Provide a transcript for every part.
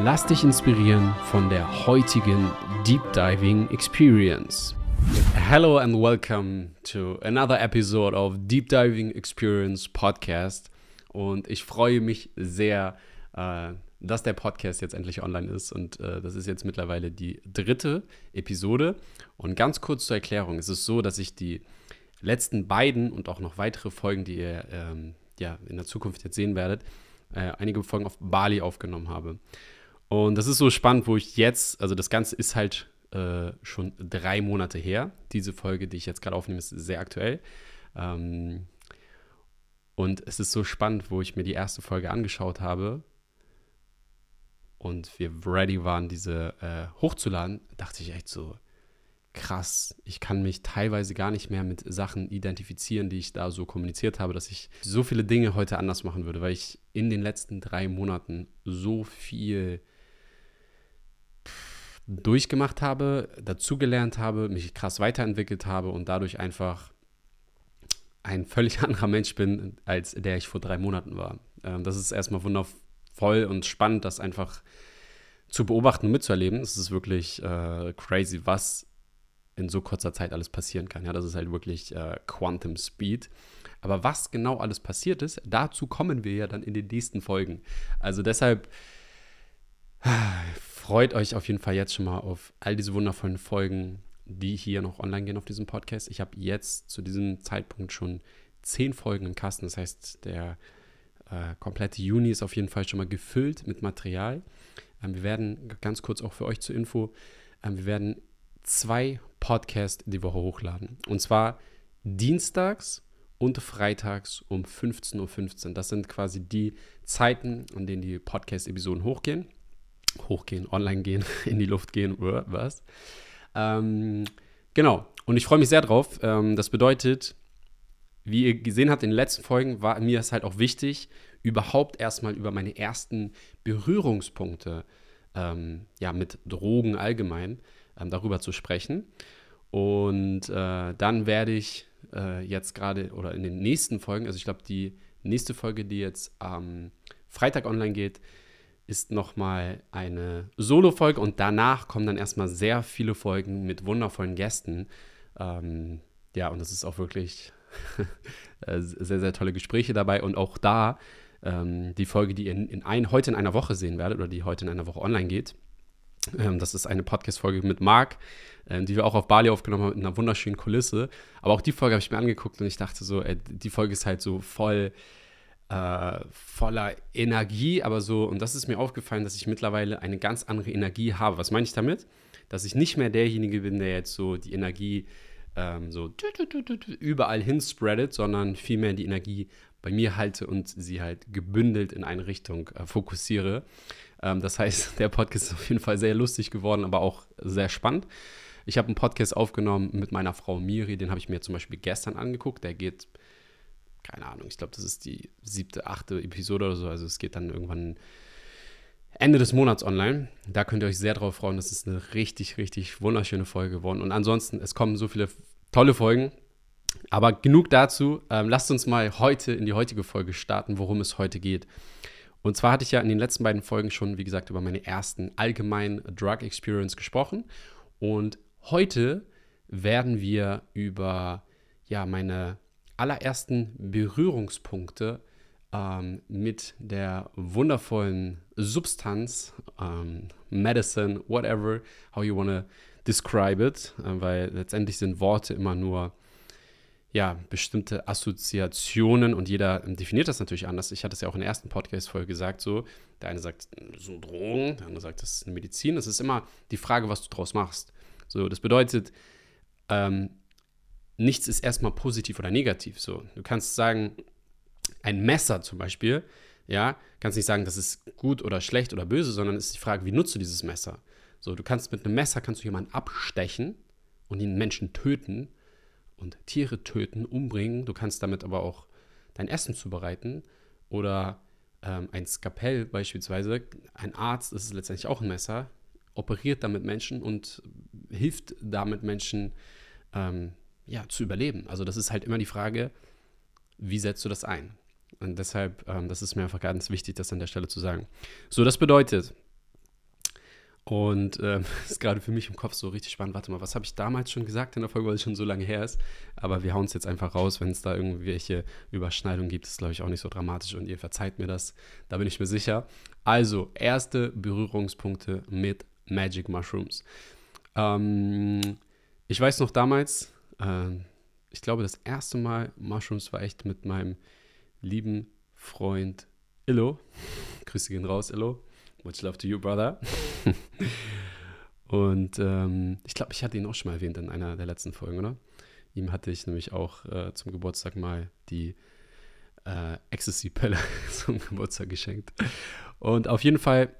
Lass dich inspirieren von der heutigen Deep Diving Experience. Hello and welcome to another episode of Deep Diving Experience Podcast. Und ich freue mich sehr, äh, dass der Podcast jetzt endlich online ist. Und äh, das ist jetzt mittlerweile die dritte Episode. Und ganz kurz zur Erklärung: Es ist so, dass ich die letzten beiden und auch noch weitere Folgen, die ihr ähm, ja, in der Zukunft jetzt sehen werdet, äh, einige Folgen auf Bali aufgenommen habe. Und das ist so spannend, wo ich jetzt, also das Ganze ist halt äh, schon drei Monate her. Diese Folge, die ich jetzt gerade aufnehme, ist sehr aktuell. Ähm, und es ist so spannend, wo ich mir die erste Folge angeschaut habe und wir ready waren, diese äh, hochzuladen, dachte ich echt so, krass, ich kann mich teilweise gar nicht mehr mit Sachen identifizieren, die ich da so kommuniziert habe, dass ich so viele Dinge heute anders machen würde, weil ich in den letzten drei Monaten so viel durchgemacht habe, dazugelernt habe, mich krass weiterentwickelt habe und dadurch einfach ein völlig anderer Mensch bin, als der ich vor drei Monaten war. Ähm, das ist erstmal wundervoll und spannend, das einfach zu beobachten und mitzuerleben. Es ist wirklich äh, crazy, was in so kurzer Zeit alles passieren kann. Ja, das ist halt wirklich äh, Quantum Speed. Aber was genau alles passiert ist, dazu kommen wir ja dann in den nächsten Folgen. Also deshalb freut euch auf jeden Fall jetzt schon mal auf all diese wundervollen Folgen, die hier noch online gehen auf diesem Podcast. Ich habe jetzt zu diesem Zeitpunkt schon zehn Folgen im Kasten. Das heißt, der äh, komplette Juni ist auf jeden Fall schon mal gefüllt mit Material. Ähm, wir werden ganz kurz auch für euch zur Info, ähm, wir werden zwei Podcasts die Woche hochladen. Und zwar dienstags und freitags um 15.15 Uhr. Das sind quasi die Zeiten, an denen die Podcast-Episoden hochgehen hochgehen, online gehen, in die Luft gehen, was. Ähm, genau, und ich freue mich sehr drauf. Ähm, das bedeutet, wie ihr gesehen habt in den letzten Folgen, war mir es halt auch wichtig, überhaupt erstmal über meine ersten Berührungspunkte ähm, ja, mit Drogen allgemein ähm, darüber zu sprechen. Und äh, dann werde ich äh, jetzt gerade oder in den nächsten Folgen, also ich glaube, die nächste Folge, die jetzt am Freitag online geht, ist nochmal eine Solo-Folge und danach kommen dann erstmal sehr viele Folgen mit wundervollen Gästen. Ähm, ja, und es ist auch wirklich äh, sehr, sehr tolle Gespräche dabei. Und auch da ähm, die Folge, die ihr in, in ein, heute in einer Woche sehen werdet oder die heute in einer Woche online geht. Ähm, das ist eine Podcast-Folge mit Marc, ähm, die wir auch auf Bali aufgenommen haben mit einer wunderschönen Kulisse. Aber auch die Folge habe ich mir angeguckt und ich dachte so, ey, die Folge ist halt so voll äh, voller Energie, aber so, und das ist mir aufgefallen, dass ich mittlerweile eine ganz andere Energie habe. Was meine ich damit? Dass ich nicht mehr derjenige bin, der jetzt so die Energie ähm, so überall hin spreadet, sondern vielmehr die Energie bei mir halte und sie halt gebündelt in eine Richtung äh, fokussiere. Ähm, das heißt, der Podcast ist auf jeden Fall sehr lustig geworden, aber auch sehr spannend. Ich habe einen Podcast aufgenommen mit meiner Frau Miri, den habe ich mir zum Beispiel gestern angeguckt. Der geht keine Ahnung, ich glaube, das ist die siebte, achte Episode oder so. Also es geht dann irgendwann Ende des Monats online. Da könnt ihr euch sehr drauf freuen. Das ist eine richtig, richtig wunderschöne Folge geworden. Und ansonsten, es kommen so viele tolle Folgen. Aber genug dazu. Ähm, lasst uns mal heute in die heutige Folge starten, worum es heute geht. Und zwar hatte ich ja in den letzten beiden Folgen schon, wie gesagt, über meine ersten allgemeinen Drug Experience gesprochen. Und heute werden wir über ja, meine allerersten Berührungspunkte ähm, mit der wundervollen Substanz, ähm, Medicine, whatever, how you want to describe it, äh, weil letztendlich sind Worte immer nur ja, bestimmte Assoziationen und jeder definiert das natürlich anders. Ich hatte es ja auch in der ersten Podcast-Folge gesagt, so, der eine sagt, das sind Drogen, der andere sagt, das ist eine Medizin. Es ist immer die Frage, was du draus machst. So, das bedeutet, ähm, nichts ist erstmal positiv oder negativ. So, du kannst sagen, ein Messer zum Beispiel, ja, kannst nicht sagen, das ist gut oder schlecht oder böse, sondern es ist die Frage, wie nutzt du dieses Messer? So, du kannst mit einem Messer kannst du jemanden abstechen und den Menschen töten und Tiere töten, umbringen. Du kannst damit aber auch dein Essen zubereiten oder ähm, ein Skapell beispielsweise. Ein Arzt, das ist letztendlich auch ein Messer, operiert damit Menschen und hilft damit Menschen ähm, ja, zu überleben. Also das ist halt immer die Frage, wie setzt du das ein? Und deshalb, ähm, das ist mir einfach ganz wichtig, das an der Stelle zu sagen. So, das bedeutet, und ähm, ist gerade für mich im Kopf so richtig spannend. Warte mal, was habe ich damals schon gesagt in der Folge, weil es schon so lange her ist? Aber wir hauen es jetzt einfach raus, wenn es da irgendwelche Überschneidungen gibt. ist, glaube ich, auch nicht so dramatisch und ihr verzeiht mir das. Da bin ich mir sicher. Also, erste Berührungspunkte mit Magic Mushrooms. Ähm, ich weiß noch damals, äh, ich glaube, das erste Mal Mushrooms war echt mit meinem lieben Freund Illo. Grüße gehen raus, Illo. Much love to you, brother. und ähm, ich glaube, ich hatte ihn auch schon mal erwähnt in einer der letzten Folgen, oder? Ihm hatte ich nämlich auch äh, zum Geburtstag mal die äh, Ecstasy-Pille zum Geburtstag geschenkt. Und auf jeden Fall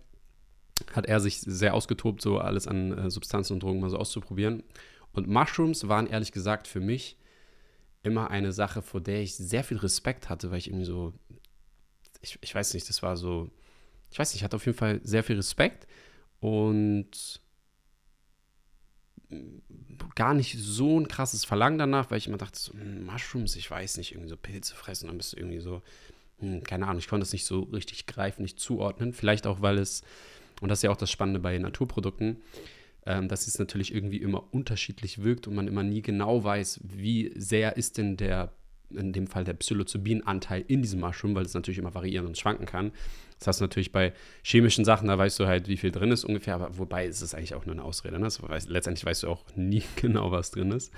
hat er sich sehr ausgetobt, so alles an äh, Substanzen und Drogen mal so auszuprobieren. Und Mushrooms waren ehrlich gesagt für mich immer eine Sache, vor der ich sehr viel Respekt hatte, weil ich irgendwie so, ich, ich weiß nicht, das war so, ich weiß nicht, ich hatte auf jeden Fall sehr viel Respekt und gar nicht so ein krasses Verlangen danach, weil ich immer dachte, so, hm, Mushrooms, ich weiß nicht, irgendwie so Pilze fressen, dann bist du irgendwie so, hm, keine Ahnung, ich konnte es nicht so richtig greifen, nicht zuordnen. Vielleicht auch, weil es, und das ist ja auch das Spannende bei Naturprodukten, ähm, dass es natürlich irgendwie immer unterschiedlich wirkt und man immer nie genau weiß, wie sehr ist denn der, in dem Fall der Psilocybin-Anteil in diesem Mushroom, weil es natürlich immer variieren und schwanken kann. Das hast du natürlich bei chemischen Sachen, da weißt du halt, wie viel drin ist ungefähr, aber wobei ist es eigentlich auch nur eine Ausrede. Ne? Weiß, letztendlich weißt du auch nie genau, was drin ist.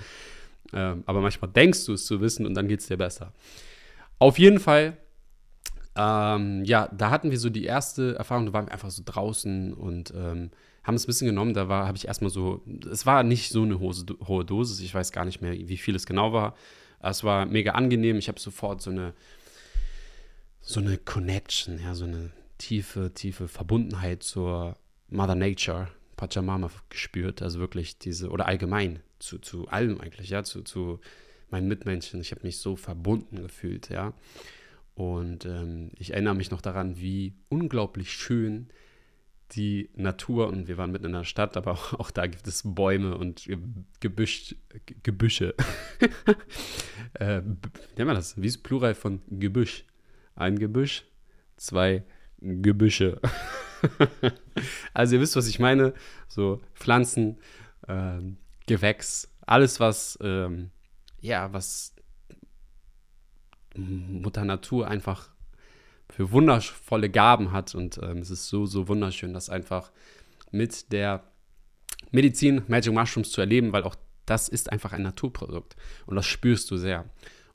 Ähm, aber manchmal denkst du es zu wissen und dann geht es dir besser. Auf jeden Fall, ähm, ja, da hatten wir so die erste Erfahrung, da waren wir einfach so draußen und ähm, haben es ein bisschen genommen. Da war, habe ich erstmal so, es war nicht so eine hohe, hohe Dosis, ich weiß gar nicht mehr, wie viel es genau war. Es war mega angenehm. Ich habe sofort so eine so eine Connection, ja, so eine tiefe, tiefe Verbundenheit zur Mother Nature, Pachamama gespürt. Also wirklich diese, oder allgemein zu, zu allem eigentlich, ja, zu, zu meinen Mitmenschen. Ich habe mich so verbunden gefühlt, ja. Und ähm, ich erinnere mich noch daran, wie unglaublich schön die Natur, und wir waren mitten in der Stadt, aber auch, auch da gibt es Bäume und Gebüsch, Gebüsche. äh, nennt man das? Wie ist Plural von Gebüsch? ein Gebüsch, zwei Gebüsche. also ihr wisst, was ich meine. So Pflanzen, ähm, Gewächs, alles, was, ähm, ja, was Mutter Natur einfach für wundervolle Gaben hat. Und ähm, es ist so, so wunderschön, das einfach mit der Medizin Magic Mushrooms zu erleben, weil auch das ist einfach ein Naturprodukt. Und das spürst du sehr.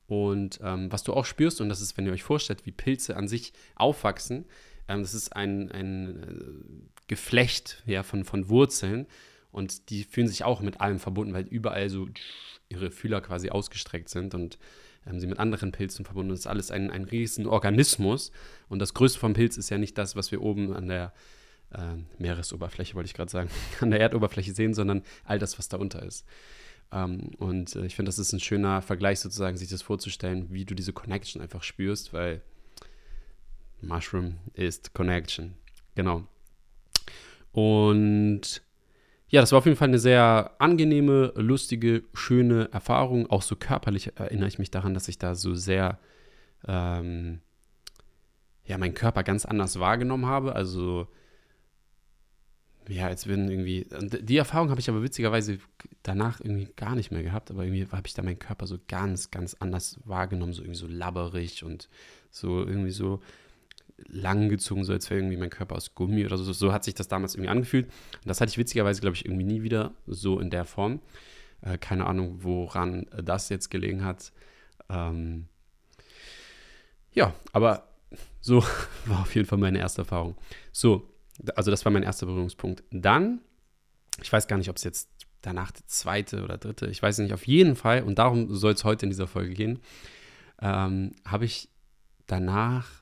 Und ähm, was du auch spürst, und das ist, wenn ihr euch vorstellt, wie Pilze an sich aufwachsen, ähm, das ist ein, ein äh, Geflecht ja, von, von Wurzeln und die fühlen sich auch mit allem verbunden, weil überall so ihre Fühler quasi ausgestreckt sind und ähm, sie mit anderen Pilzen verbunden. Das ist alles ein, ein riesen Organismus und das Größte vom Pilz ist ja nicht das, was wir oben an der äh, Meeresoberfläche, wollte ich gerade sagen, an der Erdoberfläche sehen, sondern all das, was darunter ist. Ähm, und äh, ich finde, das ist ein schöner Vergleich sozusagen, sich das vorzustellen, wie du diese Connection einfach spürst, weil Mushroom ist Connection. Genau. Und ja, das war auf jeden Fall eine sehr angenehme, lustige, schöne Erfahrung. Auch so körperlich erinnere ich mich daran, dass ich da so sehr, ähm, ja, meinen Körper ganz anders wahrgenommen habe. Also ja, als wenn irgendwie. Die Erfahrung habe ich aber witzigerweise danach irgendwie gar nicht mehr gehabt, aber irgendwie habe ich da meinen Körper so ganz, ganz anders wahrgenommen, so irgendwie so labberig und so irgendwie so langgezogen, so als wäre irgendwie mein Körper aus Gummi oder so. So hat sich das damals irgendwie angefühlt. Und das hatte ich witzigerweise, glaube ich, irgendwie nie wieder so in der Form. Äh, keine Ahnung, woran das jetzt gelegen hat. Ähm ja, aber so war auf jeden Fall meine erste Erfahrung. So, also das war mein erster Berührungspunkt. Dann, ich weiß gar nicht, ob es jetzt danach der zweite oder dritte, ich weiß nicht, auf jeden Fall, und darum soll es heute in dieser Folge gehen, ähm, habe ich danach,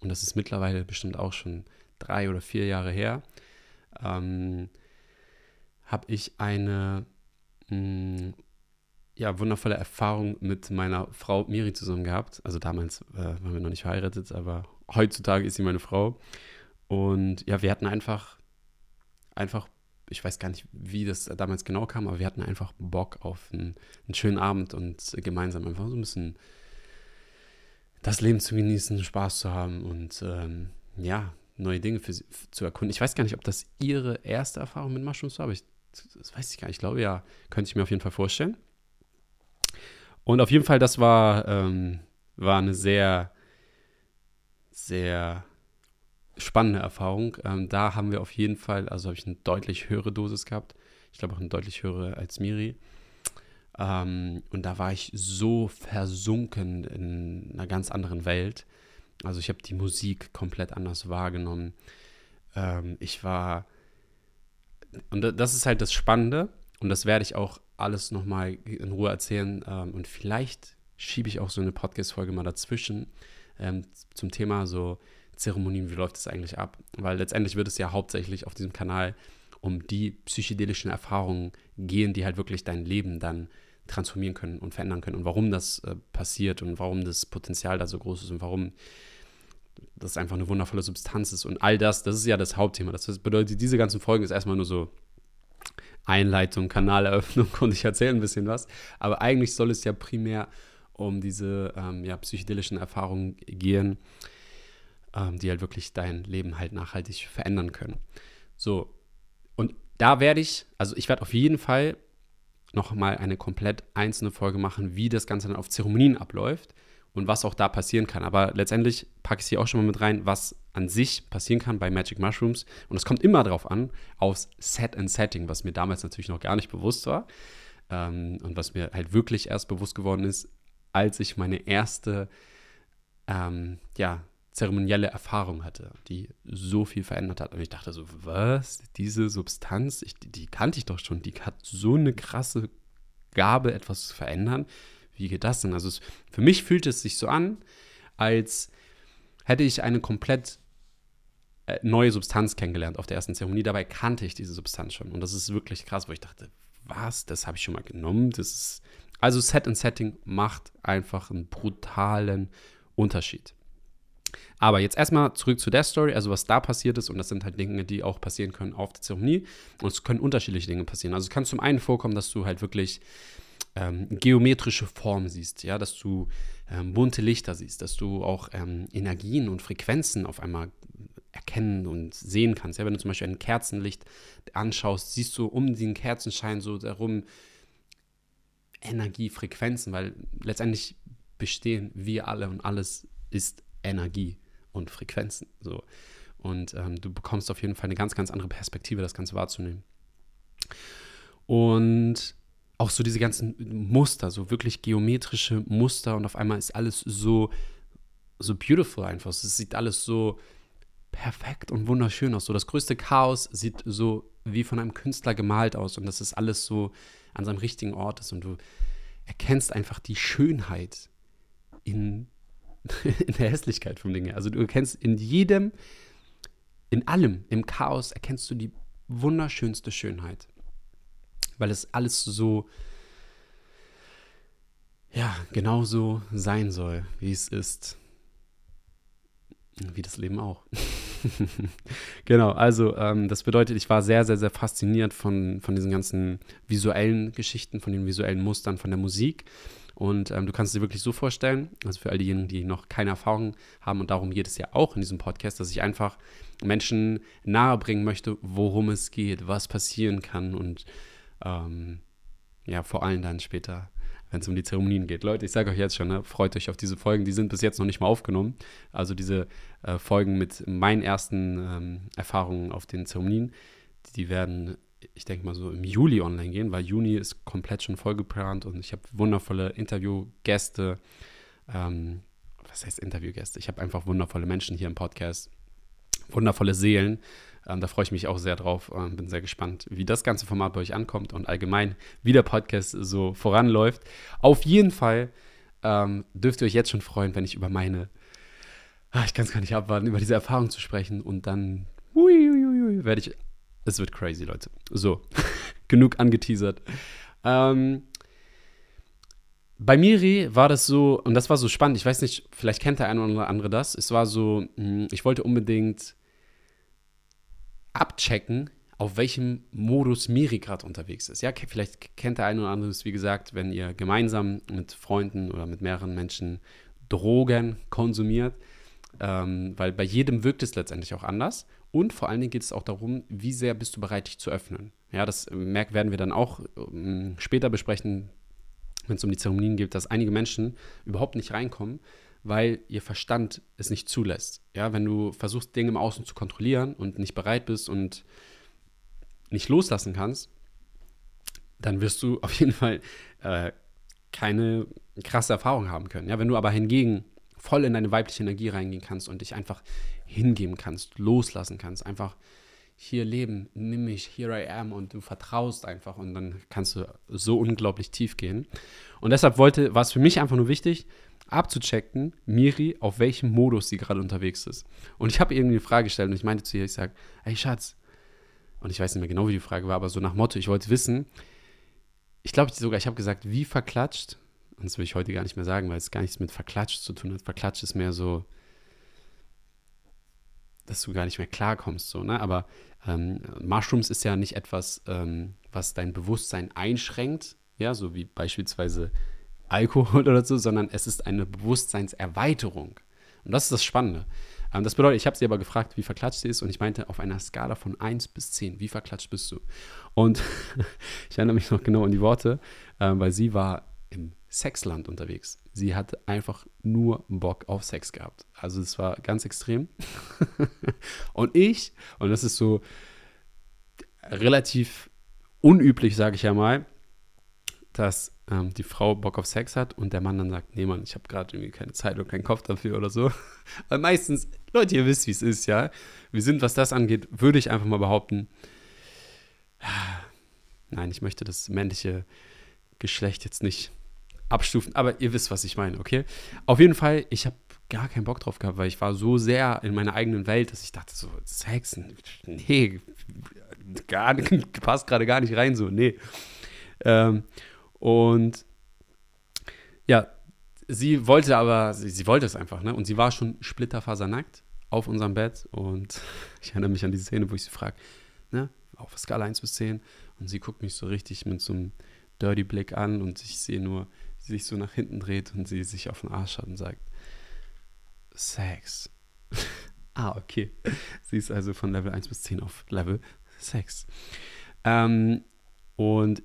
und das ist mittlerweile bestimmt auch schon drei oder vier Jahre her, ähm, habe ich eine mh, mm, ja, wundervolle Erfahrung mit meiner Frau Miri zusammen gehabt. Also damals äh, waren wir noch nicht verheiratet, aber heutzutage ist sie meine Frau. Und ja, wir hatten einfach, einfach, ich weiß gar nicht, wie das damals genau kam, aber wir hatten einfach Bock auf einen, einen schönen Abend und gemeinsam einfach so ein bisschen das Leben zu genießen, Spaß zu haben und ähm, ja, neue Dinge für sie, zu erkunden. Ich weiß gar nicht, ob das ihre erste Erfahrung mit Mushrooms war, aber ich, das weiß ich gar nicht. Ich glaube, ja, könnte ich mir auf jeden Fall vorstellen. Und auf jeden Fall, das war, ähm, war eine sehr, sehr spannende Erfahrung. Ähm, da haben wir auf jeden Fall, also habe ich eine deutlich höhere Dosis gehabt. Ich glaube auch eine deutlich höhere als Miri. Ähm, und da war ich so versunken in einer ganz anderen Welt. Also ich habe die Musik komplett anders wahrgenommen. Ähm, ich war, und das ist halt das Spannende, und das werde ich auch alles nochmal in Ruhe erzählen. Ähm, und vielleicht schiebe ich auch so eine Podcast-Folge mal dazwischen ähm, zum Thema so Zeremonien, wie läuft das eigentlich ab? Weil letztendlich wird es ja hauptsächlich auf diesem Kanal um die psychedelischen Erfahrungen gehen, die halt wirklich dein Leben dann transformieren können und verändern können und warum das äh, passiert und warum das Potenzial da so groß ist und warum das einfach eine wundervolle Substanz ist und all das, das ist ja das Hauptthema. Das bedeutet, diese ganzen Folgen ist erstmal nur so Einleitung, Kanaleröffnung und ich erzähle ein bisschen was. Aber eigentlich soll es ja primär um diese ähm, ja, psychedelischen Erfahrungen gehen, ähm, die halt wirklich dein Leben halt nachhaltig verändern können. So, und da werde ich, also ich werde auf jeden Fall nochmal eine komplett einzelne Folge machen, wie das Ganze dann auf Zeremonien abläuft und was auch da passieren kann. Aber letztendlich packe ich sie auch schon mal mit rein, was an sich passieren kann bei Magic Mushrooms. Und es kommt immer darauf an, aus Set and Setting, was mir damals natürlich noch gar nicht bewusst war. Ähm, und was mir halt wirklich erst bewusst geworden ist, als ich meine erste ähm, ja, zeremonielle Erfahrung hatte, die so viel verändert hat. Und ich dachte so, was? Diese Substanz, ich, die, kannte ich doch schon, die hat so eine krasse Gabe, etwas zu verändern. Wie geht das denn? Also es, für mich fühlt es sich so an, als hätte ich eine komplett äh, neue Substanz kennengelernt auf der ersten Zeremonie. Dabei kannte ich diese Substanz schon. Und das ist wirklich krass, wo ich dachte, was? Das habe ich schon mal genommen. Das ist also Set and Setting macht einfach einen brutalen Unterschied. Aber jetzt erstmal zurück zu der Story, also was da passiert ist, und das sind halt Dinge, die auch passieren können auf der Zeremonie. Und es können unterschiedliche Dinge passieren. Also es kann zum einen vorkommen, dass du halt wirklich ähm, geometrische Formen siehst, ja, dass du ähm, bunte Lichter siehst, dass du auch ähm, Energien und Frequenzen auf einmal erkennen und sehen kannst. Ja, wenn du zum Beispiel ein Kerzenlicht anschaust, siehst du um den Kerzenschein so darum Energiefrequenzen, weil letztendlich bestehen wir alle und alles ist Energie und Frequenzen. So. Und ähm, du bekommst auf jeden Fall eine ganz, ganz andere Perspektive, das Ganze wahrzunehmen. Und auch so diese ganzen Muster, so wirklich geometrische Muster und auf einmal ist alles so, so beautiful einfach. Es sieht alles so perfekt und wunderschön aus. So das größte Chaos sieht so wie von einem Künstler gemalt aus und das ist alles so an seinem richtigen Ort ist und du erkennst einfach die Schönheit in in der Hässlichkeit vom Ding Also du erkennst in jedem, in allem, im Chaos erkennst du die wunderschönste Schönheit. Weil es alles so, ja, genauso sein soll, wie es ist. Wie das Leben auch. genau, also ähm, das bedeutet, ich war sehr, sehr, sehr fasziniert von, von diesen ganzen visuellen Geschichten, von den visuellen Mustern, von der Musik. Und ähm, du kannst dir wirklich so vorstellen, also für all diejenigen, die noch keine Erfahrung haben, und darum geht es ja auch in diesem Podcast, dass ich einfach Menschen nahebringen möchte, worum es geht, was passieren kann und ähm, ja, vor allem dann später, wenn es um die Zeremonien geht. Leute, ich sage euch jetzt schon, ne, freut euch auf diese Folgen, die sind bis jetzt noch nicht mal aufgenommen. Also diese äh, Folgen mit meinen ersten ähm, Erfahrungen auf den Zeremonien, die werden ich denke mal so im Juli online gehen, weil Juni ist komplett schon vollgeplant und ich habe wundervolle Interviewgäste. Ähm, was heißt Interviewgäste? Ich habe einfach wundervolle Menschen hier im Podcast, wundervolle Seelen. Ähm, da freue ich mich auch sehr drauf und bin sehr gespannt, wie das ganze Format bei euch ankommt und allgemein, wie der Podcast so voranläuft. Auf jeden Fall ähm, dürft ihr euch jetzt schon freuen, wenn ich über meine, ach, ich kann es gar nicht abwarten, über diese Erfahrung zu sprechen und dann hui, werde ich es wird crazy, Leute. So, genug angeteasert. Ähm, bei Miri war das so, und das war so spannend, ich weiß nicht, vielleicht kennt der eine oder andere das. Es war so, hm, ich wollte unbedingt abchecken, auf welchem Modus Miri gerade unterwegs ist. Ja, vielleicht kennt der eine oder andere es, wie gesagt, wenn ihr gemeinsam mit Freunden oder mit mehreren Menschen Drogen konsumiert, ähm, weil bei jedem wirkt es letztendlich auch anders. Und vor allen Dingen geht es auch darum, wie sehr bist du bereit, dich zu öffnen. Ja, das merk, werden wir dann auch ähm, später besprechen, wenn es um die Zeremonien geht, dass einige Menschen überhaupt nicht reinkommen, weil ihr Verstand es nicht zulässt. Ja, wenn du versuchst, Dinge im Außen zu kontrollieren und nicht bereit bist und nicht loslassen kannst, dann wirst du auf jeden Fall äh, keine krasse Erfahrung haben können. Ja, wenn du aber hingegen voll in deine weibliche Energie reingehen kannst und dich einfach hingeben kannst, loslassen kannst, einfach hier leben, nimm mich, here I am und du vertraust einfach und dann kannst du so unglaublich tief gehen. Und deshalb wollte, war es für mich einfach nur wichtig, abzuchecken, Miri, auf welchem Modus sie gerade unterwegs ist. Und ich habe irgendwie eine Frage gestellt und ich meinte zu ihr, ich sage, hey Schatz, und ich weiß nicht mehr genau, wie die Frage war, aber so nach Motto, ich wollte wissen, ich glaube sogar, ich habe gesagt, wie verklatscht, und das will ich heute gar nicht mehr sagen, weil es gar nichts mit verklatscht zu tun hat. Verklatscht ist mehr so, dass du gar nicht mehr klarkommst, so, ne? Aber ähm, Mushrooms ist ja nicht etwas, ähm, was dein Bewusstsein einschränkt, ja, so wie beispielsweise Alkohol oder so, sondern es ist eine Bewusstseinserweiterung. Und das ist das Spannende. Ähm, das bedeutet, ich habe sie aber gefragt, wie verklatscht sie ist und ich meinte auf einer Skala von 1 bis 10, wie verklatscht bist du? Und ich erinnere mich noch genau an die Worte, äh, weil sie war im Sexland unterwegs. Sie hatte einfach nur Bock auf Sex gehabt. Also es war ganz extrem. und ich, und das ist so relativ unüblich, sage ich ja mal, dass ähm, die Frau Bock auf Sex hat und der Mann dann sagt, nee Mann, ich habe gerade irgendwie keine Zeit und keinen Kopf dafür oder so. Weil meistens, Leute, ihr wisst, wie es ist, ja. Wir sind, was das angeht, würde ich einfach mal behaupten, nein, ich möchte das männliche Geschlecht jetzt nicht abstufen, aber ihr wisst, was ich meine, okay? Auf jeden Fall, ich habe gar keinen Bock drauf gehabt, weil ich war so sehr in meiner eigenen Welt, dass ich dachte so, Sex, nee, gar, passt gerade gar nicht rein so, nee. Ähm, und ja, sie wollte aber, sie, sie, wollte es einfach, ne? Und sie war schon splitterfasernackt auf unserem Bett. Und ich erinnere mich an diese Szene, wo ich sie frage, ne? Auf Skala 1 bis 10. Und sie guckt mich so richtig mit so einem dirty Blick an und ich sehe nur, sie sich so nach hinten dreht und sie sich auf den Arsch hat und sagt, Sex. ah, okay. Sie ist also von Level 1 bis 10 auf Level 6. Ähm, und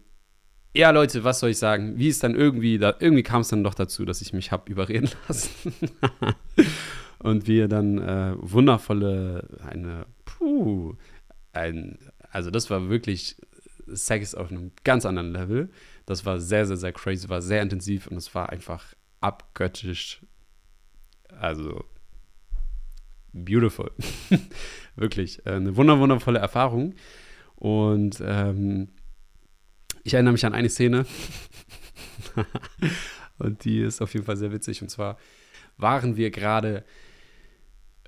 ja, Leute, was soll ich sagen? Wie ist dann irgendwie, da, irgendwie kam es dann doch dazu, dass ich mich habe überreden lassen. und wir dann äh, wundervolle, eine, puh, ein, also das war wirklich Sex auf einem ganz anderen Level. Das war sehr, sehr, sehr crazy, war sehr intensiv und es war einfach abgöttisch. Also, beautiful. wirklich, äh, eine wunderwundervolle Erfahrung. Und ähm, ich erinnere mich an eine Szene. und die ist auf jeden Fall sehr witzig. Und zwar waren wir gerade,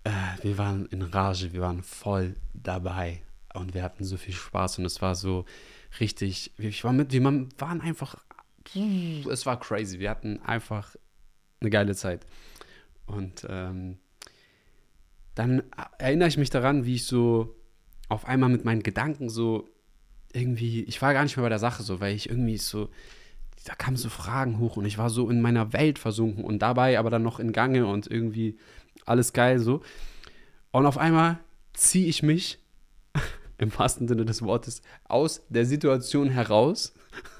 äh, wir waren in Rage, wir waren voll dabei. Und wir hatten so viel Spaß und es war so richtig, ich war mit, wir waren einfach, es war crazy. Wir hatten einfach eine geile Zeit. Und ähm, dann erinnere ich mich daran, wie ich so auf einmal mit meinen Gedanken so irgendwie, ich war gar nicht mehr bei der Sache so, weil ich irgendwie so, da kamen so Fragen hoch und ich war so in meiner Welt versunken und dabei aber dann noch in Gange und irgendwie alles geil so. Und auf einmal ziehe ich mich im wahrsten Sinne des Wortes aus der Situation heraus.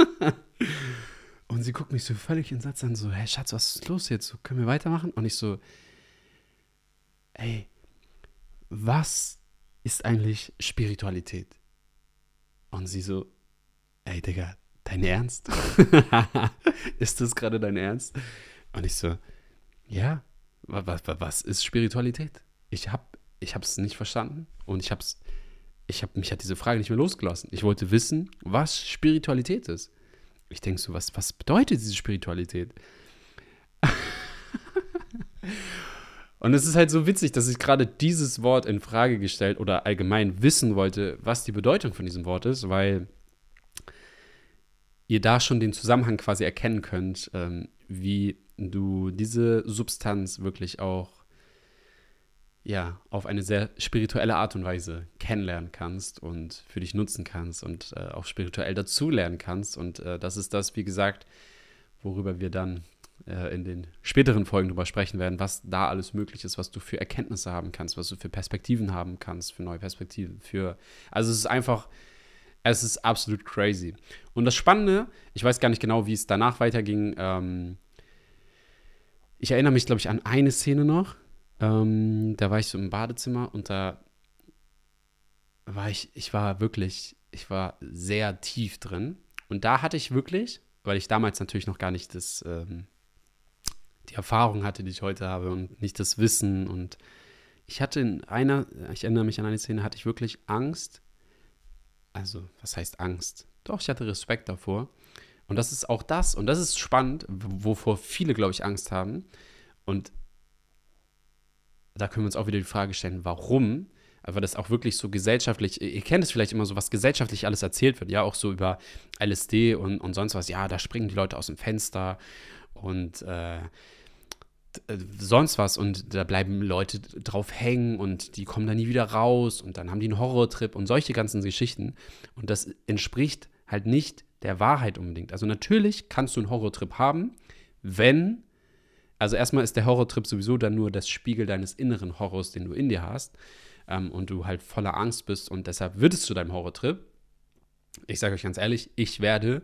und sie guckt mich so völlig in Satz an, so, hey Schatz, was ist los jetzt? So, können wir weitermachen? Und ich so, ey, was ist eigentlich Spiritualität? Und sie so, ey Digga, dein Ernst? ist das gerade dein Ernst? Und ich so, ja, was, was ist Spiritualität? Ich habe ich es nicht verstanden und ich hab's, ich habe mich hat diese Frage nicht mehr losgelassen. Ich wollte wissen, was Spiritualität ist. Ich denke so, was, was bedeutet diese Spiritualität? Und es ist halt so witzig, dass ich gerade dieses Wort in Frage gestellt oder allgemein wissen wollte, was die Bedeutung von diesem Wort ist, weil ihr da schon den Zusammenhang quasi erkennen könnt, ähm, wie du diese Substanz wirklich auch ja, auf eine sehr spirituelle Art und Weise kennenlernen kannst und für dich nutzen kannst und äh, auch spirituell dazulernen kannst. Und äh, das ist das, wie gesagt, worüber wir dann äh, in den späteren Folgen drüber sprechen werden, was da alles möglich ist, was du für Erkenntnisse haben kannst, was du für Perspektiven haben kannst, für neue Perspektiven, für. Also es ist einfach, es ist absolut crazy. Und das Spannende, ich weiß gar nicht genau, wie es danach weiterging. Ähm, ich erinnere mich, glaube ich, an eine Szene noch ähm, da war ich so im Badezimmer und da war ich, ich war wirklich, ich war sehr tief drin. Und da hatte ich wirklich, weil ich damals natürlich noch gar nicht das, ähm, die Erfahrung hatte, die ich heute habe und nicht das Wissen. Und ich hatte in einer, ich erinnere mich an eine Szene, hatte ich wirklich Angst. Also, was heißt Angst? Doch, ich hatte Respekt davor. Und das ist auch das, und das ist spannend, wovor viele, glaube ich, Angst haben. Und da können wir uns auch wieder die Frage stellen, warum? Aber das auch wirklich so gesellschaftlich, ihr kennt es vielleicht immer so, was gesellschaftlich alles erzählt wird, ja, auch so über LSD und, und sonst was, ja, da springen die Leute aus dem Fenster und äh, sonst was und da bleiben Leute drauf hängen und die kommen da nie wieder raus und dann haben die einen Horrortrip und solche ganzen Geschichten und das entspricht halt nicht der Wahrheit unbedingt. Also natürlich kannst du einen Horrortrip haben, wenn also erstmal ist der Horrortrip sowieso dann nur das Spiegel deines inneren Horrors, den du in dir hast. Ähm, und du halt voller Angst bist und deshalb wird es zu deinem Horrortrip. Ich sage euch ganz ehrlich, ich werde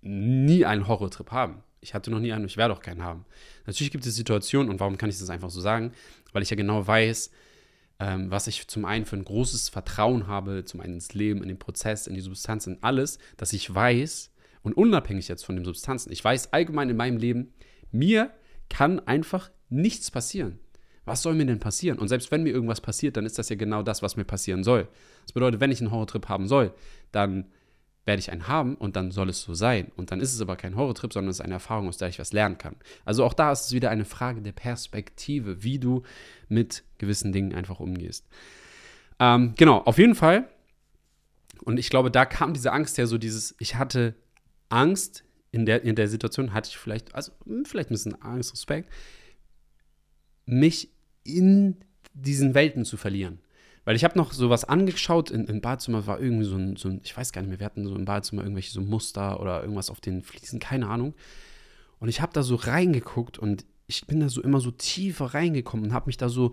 nie einen Horrortrip haben. Ich hatte noch nie einen, ich werde auch keinen haben. Natürlich gibt es Situationen, und warum kann ich das einfach so sagen? Weil ich ja genau weiß, ähm, was ich zum einen für ein großes Vertrauen habe, zum einen ins Leben, in den Prozess, in die Substanz, in alles, dass ich weiß, und unabhängig jetzt von den Substanzen, ich weiß allgemein in meinem Leben, mir kann einfach nichts passieren. Was soll mir denn passieren? Und selbst wenn mir irgendwas passiert, dann ist das ja genau das, was mir passieren soll. Das bedeutet, wenn ich einen Horrortrip haben soll, dann werde ich einen haben und dann soll es so sein. Und dann ist es aber kein Horrortrip, sondern es ist eine Erfahrung, aus der ich was lernen kann. Also auch da ist es wieder eine Frage der Perspektive, wie du mit gewissen Dingen einfach umgehst. Ähm, genau, auf jeden Fall. Und ich glaube, da kam diese Angst her, so dieses, ich hatte Angst, in der, in der Situation hatte ich vielleicht, also hm, vielleicht ein bisschen Angst, Respekt, mich in diesen Welten zu verlieren. Weil ich habe noch sowas angeschaut, in, im Badezimmer war irgendwie so ein, so ein, ich weiß gar nicht mehr, wir hatten so im Badezimmer irgendwelche so Muster oder irgendwas auf den Fliesen, keine Ahnung. Und ich habe da so reingeguckt und ich bin da so immer so tiefer reingekommen und habe mich da so,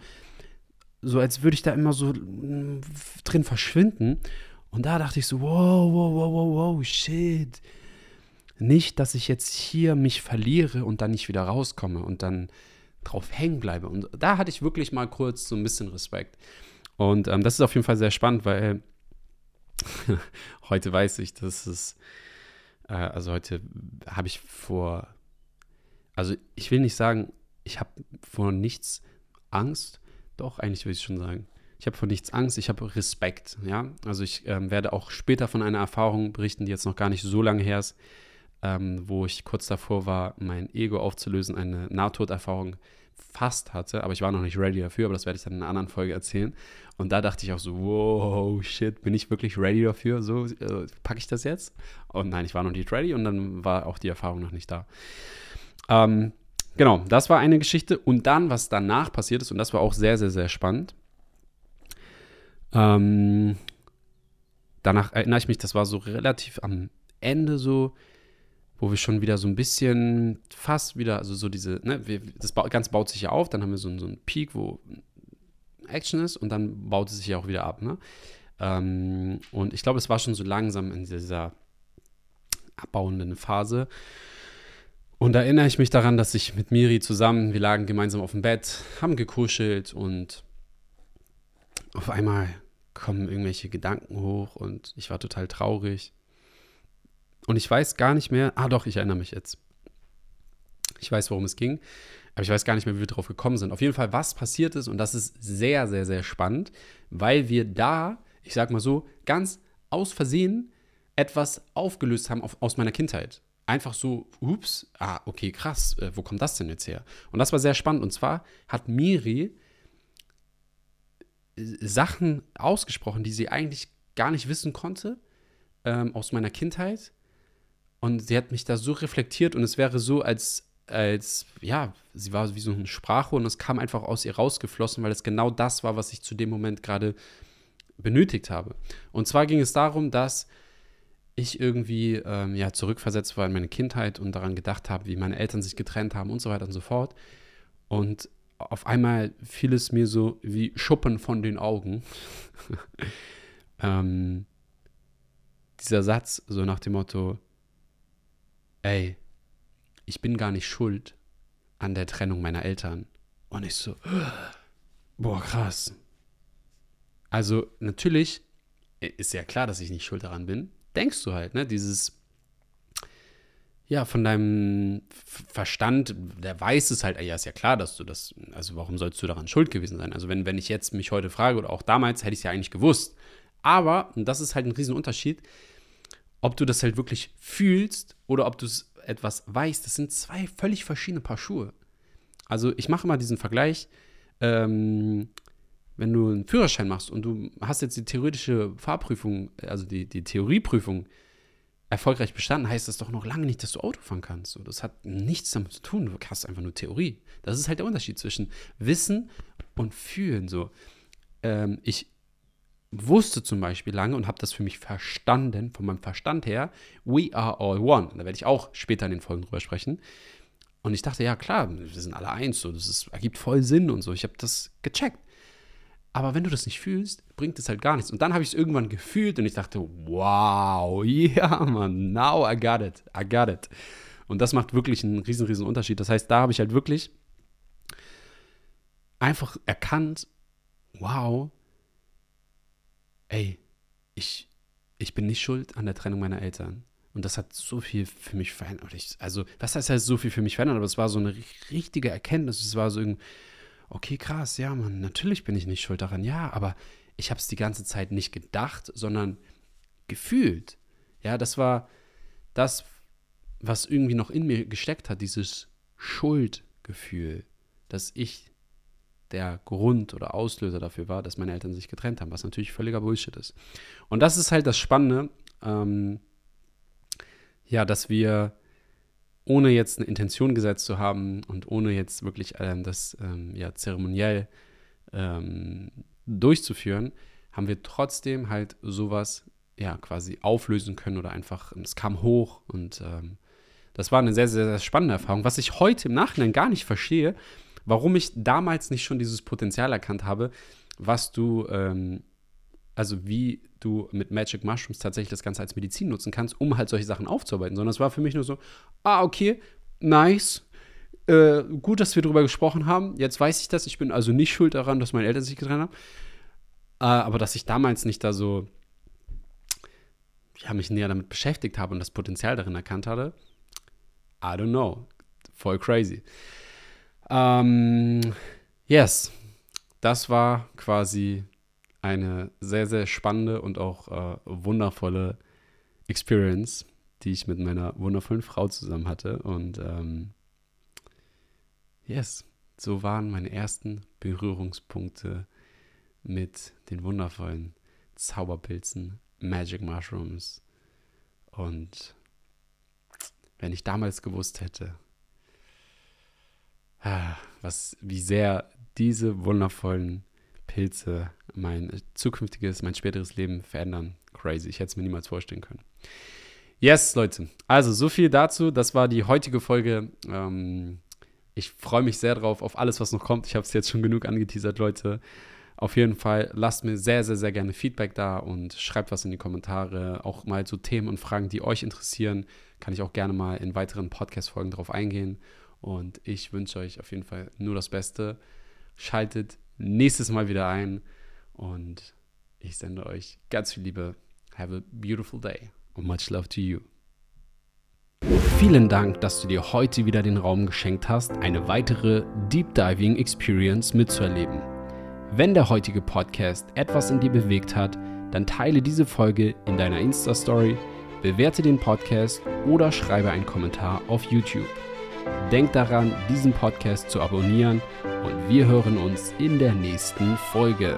so als würde ich da immer so hm, drin verschwinden. Und da dachte ich so, wow, wow, wow, wow, wow, shit nicht, dass ich jetzt hier mich verliere und dann nicht wieder rauskomme und dann drauf hängen bleibe. Und da hatte ich wirklich mal kurz so ein bisschen Respekt. Und ähm, das ist auf jeden Fall sehr spannend, weil heute weiß ich, dass es, äh, also heute habe ich vor, also ich will nicht sagen, ich habe vor nichts Angst, doch, eigentlich will ich schon sagen. Ich habe vor nichts Angst, ich habe Respekt, ja. Also ich ähm, werde auch später von einer Erfahrung berichten, die jetzt noch gar nicht so lange her ist, ähm, wo ich kurz davor war, mein Ego aufzulösen, eine Nahtoderfahrung fast hatte, aber ich war noch nicht ready dafür, aber das werde ich dann in einer anderen Folge erzählen. Und da dachte ich auch so, wow, shit, bin ich wirklich ready dafür? So, äh, packe ich das jetzt? Und nein, ich war noch nicht ready und dann war auch die Erfahrung noch nicht da. Ähm, genau, das war eine Geschichte. Und dann, was danach passiert ist, und das war auch sehr, sehr, sehr spannend. Ähm, danach erinnere ich mich, das war so relativ am Ende so, wo wir schon wieder so ein bisschen fast wieder, also so diese, ne, wir, das Ganze baut sich ja auf, dann haben wir so, so einen Peak, wo Action ist und dann baut es sich ja auch wieder ab, ne? Ähm, und ich glaube, es war schon so langsam in dieser abbauenden Phase. Und da erinnere ich mich daran, dass ich mit Miri zusammen, wir lagen gemeinsam auf dem Bett, haben gekuschelt und auf einmal kommen irgendwelche Gedanken hoch und ich war total traurig. Und ich weiß gar nicht mehr, ah doch, ich erinnere mich jetzt. Ich weiß, worum es ging, aber ich weiß gar nicht mehr, wie wir drauf gekommen sind. Auf jeden Fall, was passiert ist, und das ist sehr, sehr, sehr spannend, weil wir da, ich sag mal so, ganz aus Versehen etwas aufgelöst haben auf, aus meiner Kindheit. Einfach so, ups, ah, okay, krass, äh, wo kommt das denn jetzt her? Und das war sehr spannend. Und zwar hat Miri äh, Sachen ausgesprochen, die sie eigentlich gar nicht wissen konnte, ähm, aus meiner Kindheit, Und sie hat mich da so reflektiert und es wäre so, als, als, ja, sie war wie so ein Sprachrohr und es kam einfach aus ihr rausgeflossen, weil es genau das war, was ich zu dem Moment gerade benötigt habe. Und zwar ging es darum, dass ich irgendwie ähm, ja, zurückversetzt war in meine Kindheit und daran gedacht habe, wie meine Eltern sich getrennt haben und so weiter und so fort. Und auf einmal fiel es mir so wie Schuppen von den Augen. ähm, dieser Satz, so nach dem Motto, ey, ich bin gar nicht schuld an der Trennung meiner Eltern. Und ich so, boah, krass. Also natürlich ist ja klar, dass ich nicht schuld daran bin. Denkst du halt, ne? Dieses, ja, von deinem Verstand, der weiß es halt, ja, ist ja klar, dass du das, also warum sollst du daran schuld gewesen sein? Also wenn, wenn ich jetzt mich heute frage oder auch damals, hätte ich es ja eigentlich gewusst. Aber, und das ist halt ein Riesenunterschied, ob du das halt wirklich fühlst oder ob du etwas weißt, das sind zwei völlig verschiedene Paar Schuhe. Also ich mache mal diesen Vergleich, ähm, wenn du einen Führerschein machst und du hast jetzt die theoretische Fahrprüfung, also die, die Theorieprüfung erfolgreich bestanden, heißt das doch noch lange nicht, dass du Auto fahren kannst. Das hat nichts damit zu tun. Du hast einfach nur Theorie. Das ist halt der Unterschied zwischen Wissen und Fühlen. So, ähm, ich wusste zum Beispiel lange und habe das für mich verstanden, von meinem Verstand her, we are all one. Da werde ich auch später in den Folgen drüber sprechen. Und ich dachte, ja klar, wir sind alle eins, so, das ist, ergibt voll Sinn und so. Ich habe das gecheckt. Aber wenn du das nicht fühlst, bringt es halt gar nichts. Und dann habe ich es irgendwann gefühlt und ich dachte, wow, yeah, man, now I got it, I got it. Und das macht wirklich einen riesen, riesen Unterschied. Das heißt, da habe ich halt wirklich einfach erkannt, wow, ey, ich, ich bin nicht schuld an der Trennung meiner Eltern. Und das hat so viel für mich verändert. also, was heißt heißt so viel für mich verändert? Aber es war so eine richtige Erkenntnis. Es war so irgendwie, okay, krass, ja, Mann, natürlich bin ich nicht schuld daran. Ja, aber ich habe es die ganze Zeit nicht gedacht, sondern gefühlt. Ja, das war das, was irgendwie noch in mir gesteckt hat, dieses Schuldgefühl, dass ich der Grund oder Auslöser dafür war, dass meine Eltern sich getrennt haben, was natürlich völliger Bullshit ist. Und das ist halt das Spannende, ähm, ja, dass wir ohne jetzt eine Intention gesetzt zu haben und ohne jetzt wirklich ähm, das ähm, ja, zeremoniell ähm, durchzuführen, haben wir trotzdem halt sowas ja quasi auflösen können oder einfach, es kam hoch und ähm, das war eine sehr, sehr, sehr spannende Erfahrung, was ich heute im Nachhinein gar nicht verstehe, warum ich damals nicht schon dieses Potenzial erkannt habe, was du, ähm, also wie du mit Magic Mushrooms tatsächlich das Ganze als Medizin nutzen kannst, um halt solche Sachen aufzuarbeiten, sondern es war für mich nur so, ah, okay, nice, äh, gut, dass wir darüber gesprochen haben, jetzt weiß ich das, ich bin also nicht schuld daran, dass meine Eltern sich getrennt haben, äh, aber dass ich damals nicht da so, ja, mich näher damit beschäftigt habe und das Potenzial darin erkannt hatte, I don't know, voll crazy. Ähm, yes, das war quasi eine sehr, sehr spannende und auch äh, wundervolle Experience, die ich mit meiner wundervollen Frau zusammen hatte. Und ähm, yes, so waren meine ersten Berührungspunkte mit den wundervollen Zauberpilzen, Magic Mushrooms. Und wenn ich damals gewusst hätte, was, wie sehr diese wundervollen Pilze mein zukünftiges, mein späteres Leben verändern. Crazy. Ich hätte es mir niemals vorstellen können. Yes, Leute. Also, so viel dazu. Das war die heutige Folge. Ähm, ich freue mich sehr drauf, auf alles, was noch kommt. Ich habe es jetzt schon genug angeteasert, Leute. Auf jeden Fall lasst mir sehr, sehr, sehr gerne Feedback da und schreibt was in die Kommentare. Auch mal zu Themen und Fragen, die euch interessieren, kann ich auch gerne mal in weiteren Podcast-Folgen drauf eingehen. Und ich wünsche euch auf jeden Fall nur das Beste. Schaltet nächstes Mal wieder ein und ich sende euch ganz viel Liebe. Have a beautiful day and much love to you. Vielen Dank, dass du dir heute wieder den Raum geschenkt hast, eine weitere Deep Diving Experience mitzuerleben. Wenn der heutige Podcast etwas in dir bewegt hat, dann teile diese Folge in deiner Insta-Story, bewerte den Podcast oder schreibe einen Kommentar auf YouTube. Denk daran, diesen Podcast zu abonnieren und wir hören uns in der nächsten Folge.